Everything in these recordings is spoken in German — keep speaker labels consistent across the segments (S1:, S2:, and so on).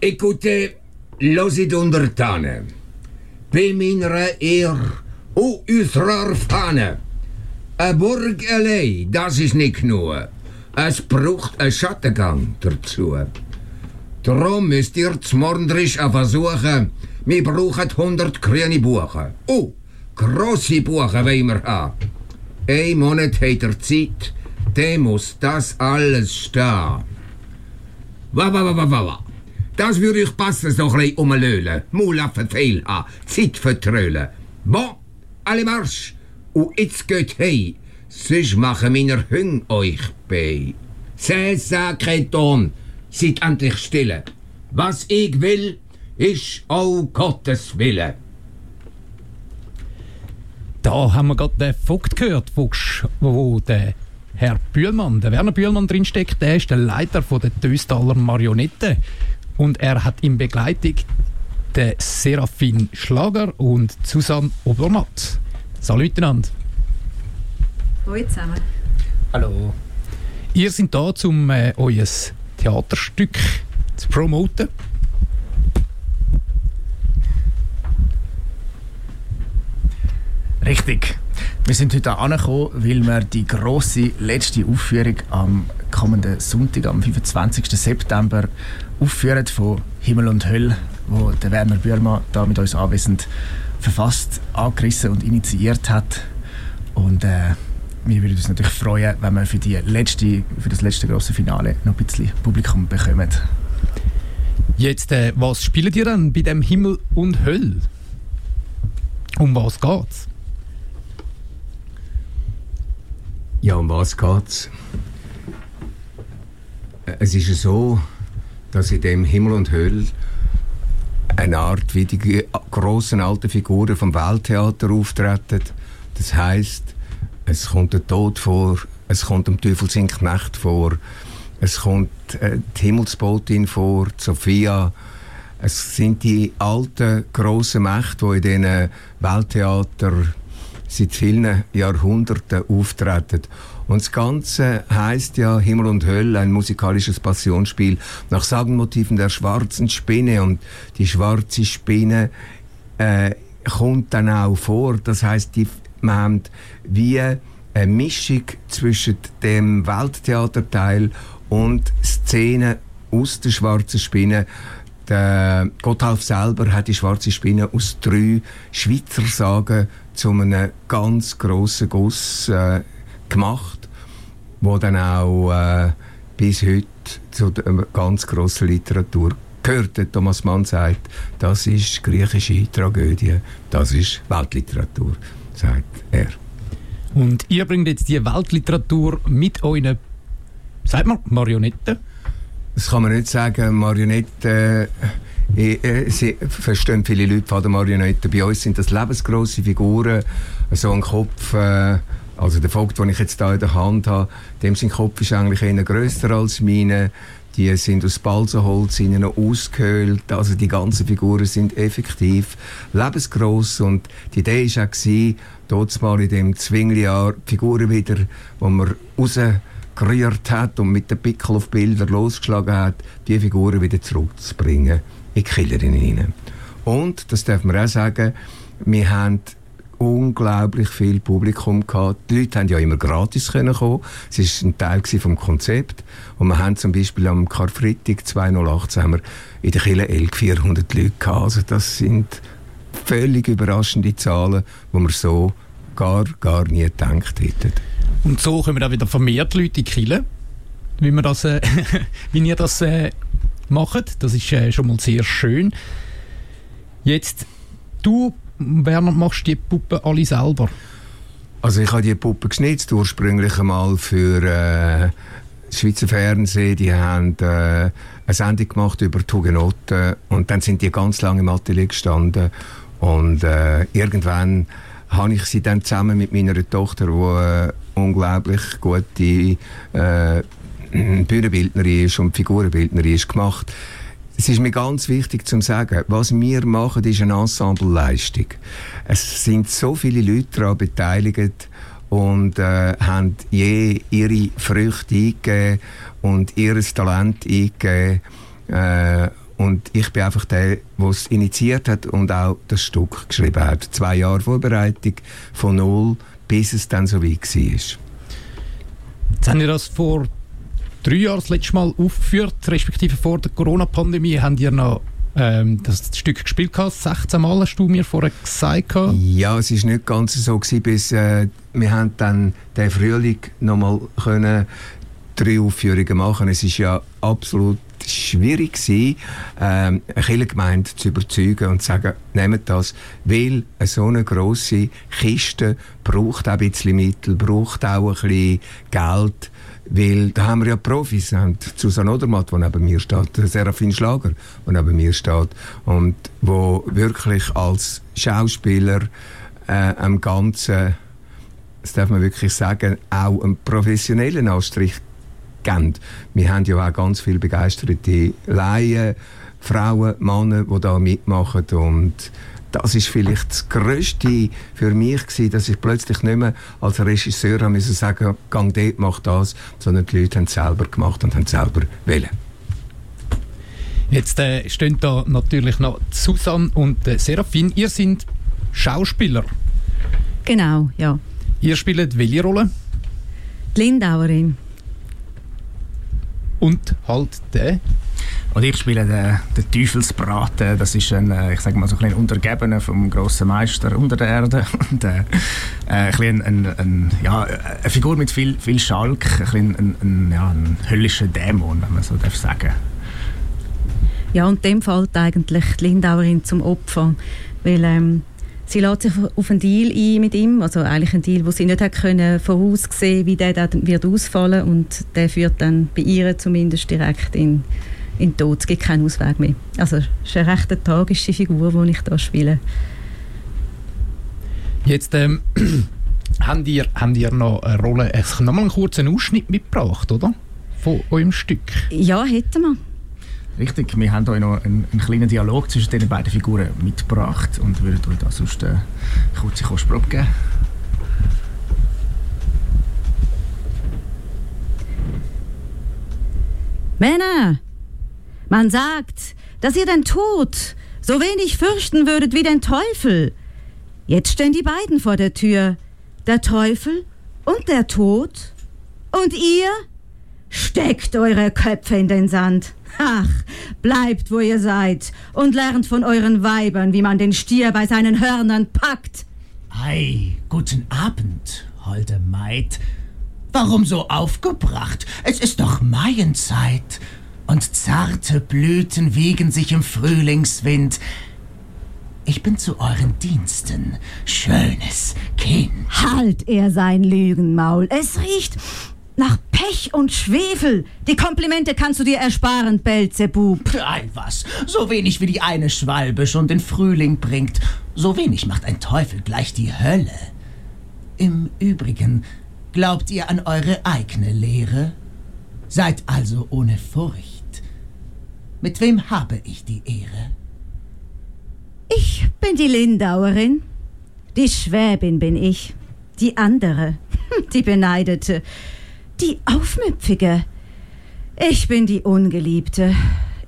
S1: Écoutez, losit untertanen. Bei meiner Ehr und unserer Fahne. A Burg allein, das ist nicht genug. Es braucht einen Schattengang dazu. Darum müsst ihr zum Morgendrisch versuchen, wir brauchen 100 grüne Buchen. Oh, grosse Buchen wollen wir haben. Ein Monat hat er Zeit, der muss das alles stehen. Wa, wa, wa, wa, wa, wa. Das würde ich passen, so ein bisschen umlölen. Mulaffen fehl haben, Zeit vertrölen. Bon, alle Marsch. Und jetzt geht hey, sonst machen meine Hüng euch bei. C'est sacré Ton, seid endlich stille. Was ich will, ist auch Gottes Wille.
S2: Da haben wir gerade den Vogt gehört, Fuchs, wo der Herr Bühlmann, der Werner Bühlmann drinsteckt. Der ist der Leiter der Töstaler Marionette. Und er hat in Begleitung den Serafin Schlager und Susanne Obermatt. Salut miteinander.
S3: Hallo zusammen.
S2: Hallo. Ihr seid da, um äh, euer Theaterstück zu promoten.
S4: Richtig. Wir sind heute angekommen, weil wir die grosse letzte Aufführung am kommenden Sonntag, am 25. September, aufführen von Himmel und Hölle, wo der Werner Bührmann da mit uns anwesend verfasst, angerissen und initiiert hat. Und äh, wir würden uns natürlich freuen, wenn wir für, die letzte, für das letzte große Finale noch ein bisschen Publikum bekommen.
S2: Jetzt, äh, was spielt ihr dann bei dem Himmel und Hölle? Um was geht's?
S1: Ja, um was geht's? Es ist so, dass in dem Himmel und Hölle eine Art wie die großen alten Figuren vom Welttheater auftreten. Das heißt, es kommt der Tod vor, es kommt dem Teufel sein Knecht vor, es kommt äh, die Himmelsbotin vor, Sophia. Es sind die alten grossen Mächte, die in diesen Welttheater seit vielen Jahrhunderten auftreten. Und das Ganze heißt ja Himmel und Hölle, ein musikalisches Passionsspiel nach Sagenmotiven der schwarzen Spinne. Und die schwarze Spinne äh, kommt dann auch vor. Das heißt, die, haben wie eine Mischung zwischen dem Welttheaterteil und Szenen aus der schwarzen Spinne. Der Gotthalf selber hat die schwarze Spinne aus drei Schweizer Sagen zu einem ganz grossen Guss äh, gemacht, wo dann auch äh, bis heute zu der ganz grossen Literatur gehört. Der Thomas Mann sagt, das ist griechische Tragödie, das ist Weltliteratur, sagt er.
S2: Und ihr bringt jetzt die Weltliteratur mit euren, sagt man, Marionetten?
S1: Das kann man nicht sagen. Marionetten, äh, äh, sie verstehen viele Leute von der Marionette. Bei uns sind das lebensgroße Figuren, so ein Kopf, äh, also der Vogt, den ich jetzt hier in der Hand habe, dem sein Kopf ist eigentlich eher grösser als meine. Die sind aus Balsenholz innen ausgehöhlt. Also die ganzen Figuren sind effektiv lebensgroß und die Idee war auch, dort mal in dem Zwinglijahr die Figuren wieder, die man rausgerührt hat und mit dem Pickel auf Bilder losgeschlagen hat, die Figuren wieder zurückzubringen in die Killerinnen hinein. Und, das darf man auch sagen, wir haben unglaublich viel Publikum gehabt. Die Leute haben ja immer gratis können kommen. Es ist ein Teil vom Konzept. Und wir haben zum Beispiel am Karfreitag 2018 haben wir in der Kille 400 Leute gehabt. Also das sind völlig überraschende Zahlen, die wir so gar, gar nie gedacht hätten.
S2: Und so kommen dann wieder vermehrt Leute in die Kille, wie, wir das, äh, wie ihr das äh, macht. Das ist äh, schon mal sehr schön. Jetzt, du Werner, machst die Puppen alle selber?
S1: Also ich habe die Puppen geschnitzt, ursprünglich einmal für äh, Schweizer Fernsehen. Die haben äh, eine Sendung gemacht über die Hugenotten und dann sind die ganz lange im Atelier gestanden und äh, irgendwann habe ich sie dann zusammen mit meiner Tochter, die äh, unglaublich gute äh, Bühnenbildnerin ist und Figurenbildnerin ist, gemacht. Es ist mir ganz wichtig zu sagen, was wir machen, ist eine Ensembleleistung. Es sind so viele Leute daran beteiligt und äh, haben je ihre Früchte eingegeben und ihr Talent eingegeben. Äh, und ich bin einfach der, der es initiiert hat und auch das Stück geschrieben hat. Zwei Jahre Vorbereitung von null, bis es dann so weit war. Jetzt
S2: haben ihr das vor drei Jahren das letzte Mal aufgeführt, respektive vor der Corona-Pandemie, haben ihr noch ähm, das Stück gespielt gehabt, 16 Mal hast du mir vorher gesagt.
S1: Ja, es war nicht ganz so gewesen, bis äh, wir haben dann den Frühling nochmal können drei Aufführungen machen. Es ist ja absolut schwierig gewesen, ähm, eine Kirchengemeinde zu überzeugen und zu sagen, nehmt das, weil eine so eine grosse Kiste braucht auch ein bisschen Mittel, braucht auch ein bisschen Geld, weil da haben wir ja Profis, wir haben Susanne Odermatt, die neben mir steht, Serafin Schlager, der neben mir steht und wo wirklich als Schauspieler äh, am Ganzen, das darf man wirklich sagen, auch einen professionellen Anstrich geben. Wir haben ja auch ganz viele begeisterte Laien, Frauen, Männer, die da mitmachen und das ist vielleicht das Größte für mich gewesen, dass ich plötzlich nicht mehr als Regisseur haben müssen sagen, gang dort, mach das, sondern die Leute haben es selber gemacht und haben es selber wählen.
S2: Jetzt äh, stehen da natürlich noch Susanne und äh, Serafin. Ihr seid Schauspieler.
S3: Genau, ja.
S2: Ihr spielt welche Rolle?
S3: Die Lindauerin.
S2: Und halt der?
S4: Und ich spiele den, den Teufelsbraten. Das ist ein, äh, ich sage mal so ein Untergebener vom grossen Meister unter der Erde. Und, äh, äh ein, ein, ein, ja, eine Figur mit viel, viel Schalk, ein, ein, ein, ja, ein höllischer Dämon, wenn man so darf sagen
S3: Ja, und dem fällt eigentlich die Lindauerin zum Opfer. Weil ähm, sie lässt sich auf einen Deal ein mit ihm, also eigentlich einen Deal, wo sie nicht hat können voraussehen, wie der dann wird ausfallen und der führt dann bei ihr zumindest direkt in in den Tod. Es gibt keinen Ausweg mehr. Also es ist eine recht tragische Figur, die ich hier spiele.
S2: Jetzt ähm, habt, ihr, habt ihr noch eine Rolle, ich noch mal einen kurzen Ausschnitt mitgebracht, oder? Von eurem Stück.
S3: Ja, hätten wir.
S4: Richtig, wir haben euch noch einen, einen, kleinen Dialog zwischen den beiden Figuren mitgebracht und würden euch da sonst eine kurze Kostprobe geben.
S3: Männer, man sagt, dass ihr den Tod so wenig fürchten würdet wie den Teufel. Jetzt stehen die beiden vor der Tür, der Teufel und der Tod. Und ihr steckt eure Köpfe in den Sand. Ach, bleibt, wo ihr seid und lernt von euren Weibern, wie man den Stier bei seinen Hörnern packt.
S5: Ei, guten Abend, holde Maid. Warum so aufgebracht? Es ist doch Maienzeit und zarte Blüten wiegen sich im Frühlingswind. Ich bin zu euren Diensten, schönes Kind.
S3: Halt er sein Lügenmaul. Es riecht nach Pech und Schwefel. Die Komplimente kannst du dir ersparen, Belzebub.
S5: Ei was, so wenig wie die eine Schwalbe schon den Frühling bringt, so wenig macht ein Teufel gleich die Hölle. Im Übrigen, glaubt ihr an eure eigene Lehre? Seid also ohne Furcht. Mit wem habe ich die Ehre?
S3: Ich bin die Lindauerin. Die Schwäbin bin ich. Die andere. Die Beneidete. Die Aufmüpfige. Ich bin die Ungeliebte.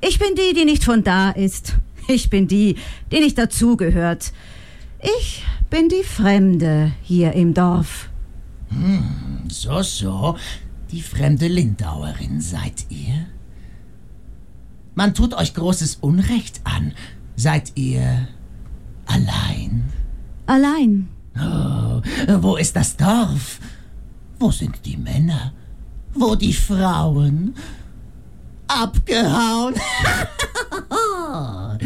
S3: Ich bin die, die nicht von da ist. Ich bin die, die nicht dazugehört. Ich bin die Fremde hier im Dorf.
S5: Hm, so, so. Die fremde Lindauerin seid ihr? Man tut euch großes Unrecht an. Seid ihr allein?
S3: Allein.
S5: Oh, wo ist das Dorf? Wo sind die Männer? Wo die Frauen? Abgehauen.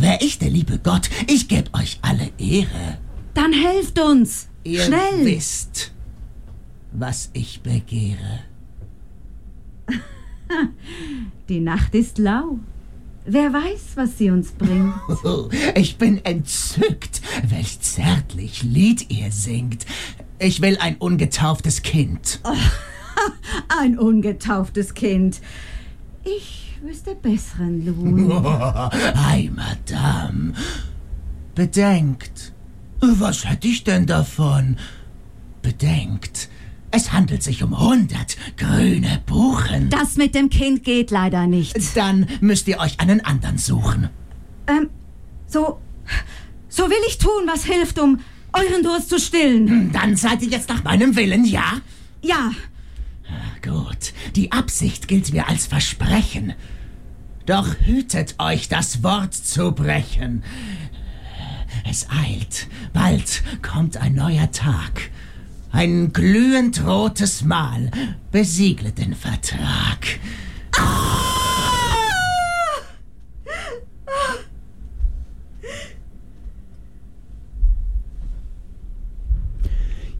S5: Wer ich, der liebe Gott, ich geb euch alle Ehre.
S3: Dann helft uns.
S5: Ihr
S3: Schnell.
S5: wisst, was ich begehre.
S3: Die Nacht ist lau. Wer weiß, was sie uns bringt.
S5: Ich bin entzückt, welch zärtlich Lied ihr singt. Ich will ein ungetauftes Kind.
S3: Oh, ein ungetauftes Kind. Ich wüsste besseren Lohn.
S5: Oh, ei, Madame. Bedenkt. Was hätte ich denn davon? Bedenkt. Es handelt sich um 100 grüne Buchen.
S3: Das mit dem Kind geht leider nicht.
S5: Dann müsst ihr euch einen anderen suchen.
S3: Ähm, so. So will ich tun, was hilft, um euren Durst zu stillen.
S5: Dann seid ihr jetzt nach meinem Willen, ja?
S3: Ja,
S5: Gut, die Absicht gilt mir als Versprechen. Doch hütet euch, das Wort zu brechen. Es eilt. Bald kommt ein neuer Tag. Ein glühend rotes Mal besiegelt den Vertrag.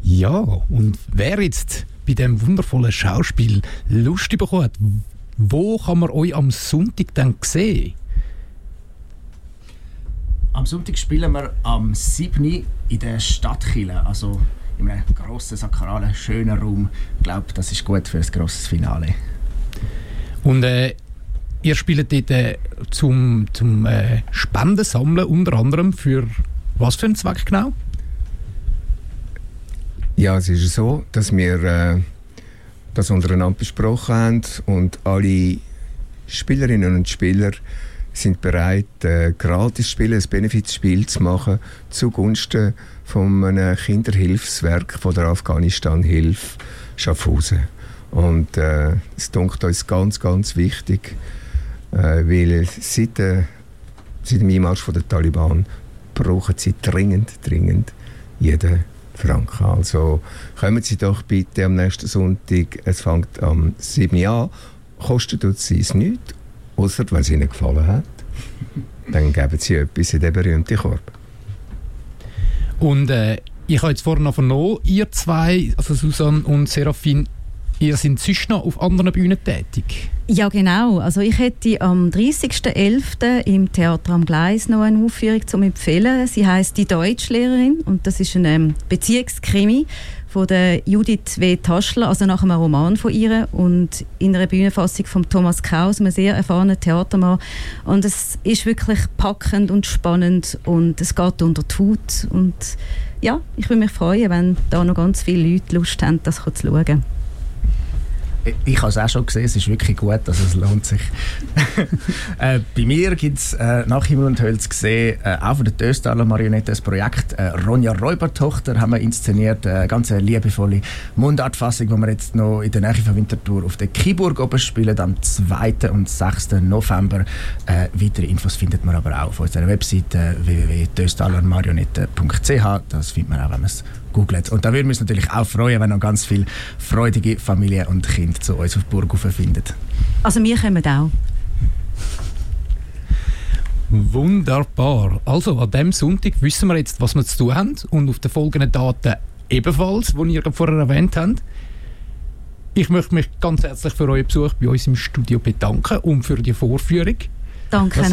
S2: Ja, und wer jetzt bei dem wundervollen Schauspiel Lust bekommen hat, wo kann man euch am Sonntag dann sehen?
S4: Am Sonntag spielen wir am 7. in der Stadtkille, also in einem grossen, sakralen, schönen Raum. Ich glaube, das ist gut für ein grosses Finale.
S2: Und äh, ihr spielt dort äh, zum, zum äh, Spenden sammeln, unter anderem für was für einen Zweck genau?
S1: Ja, es ist so, dass wir äh, das untereinander besprochen haben und alle Spielerinnen und Spieler sind bereit, äh, gratis Spiele, ein Benefizspiel zu machen zugunsten von einem Kinderhilfswerk von der Afghanistan-Hilfe Schaffhausen. Und äh, es dunkt uns ganz, ganz wichtig, äh, weil seit, äh, seit dem Einmarsch von der Taliban brauchen sie dringend, dringend jeden Franken. Also kommen Sie doch bitte am nächsten Sonntag. Es fängt am 7. Uhr an. Kostet es nichts, außer wenn es Ihnen gefallen hat. Dann geben Sie etwas in den berühmten Korb.
S2: Und äh, ich habe jetzt vorhin noch vernommen, ihr zwei, also Susanne und Serafin, ihr seid sonst noch auf anderen Bühnen tätig.
S3: Ja, genau. Also ich hätte am 30.11. im Theater am Gleis noch eine Aufführung zum empfehlen. Sie heißt Die Deutschlehrerin und das ist ein ähm, Beziehungskrimi von der Judith W. Taschler, also nach einem Roman von ihr und in einer Bühnenfassung von Thomas Kraus, einem sehr erfahrenen Theatermann. Und es ist wirklich packend und spannend und es geht unter die Haut und ja, ich würde mich freuen, wenn da noch ganz viele Leute Lust haben, das zu schauen.
S4: Ich habe es auch schon gesehen, es ist wirklich gut, also es lohnt sich. äh, bei mir gibt es äh, nach Himmel und Hölle zu sehen, äh, auch von der Döstaler Marionette, das Projekt äh, Ronja Räubertochter haben wir inszeniert, eine ganz liebevolle Mundartfassung, die wir jetzt noch in der Nähe von Winterthur auf der Kiburg oben spielen, am 2. und 6. November. Äh, weitere Infos findet man aber auch auf unserer Webseite www.döstalermarionette.ch, das findet man auch, wenn man es googelt. Und da würden wir uns natürlich auch freuen, wenn noch ganz viele freudige Familien und Kinder zu uns auf die Burg finden.
S3: Also wir kommen auch.
S2: Wunderbar. Also an diesem Sonntag wissen wir jetzt, was wir zu tun haben und auf den folgenden Daten ebenfalls, die ihr vorher erwähnt habt. Ich möchte mich ganz herzlich für euren Besuch bei uns im Studio bedanken und für die Vorführung.
S3: Danke
S2: Das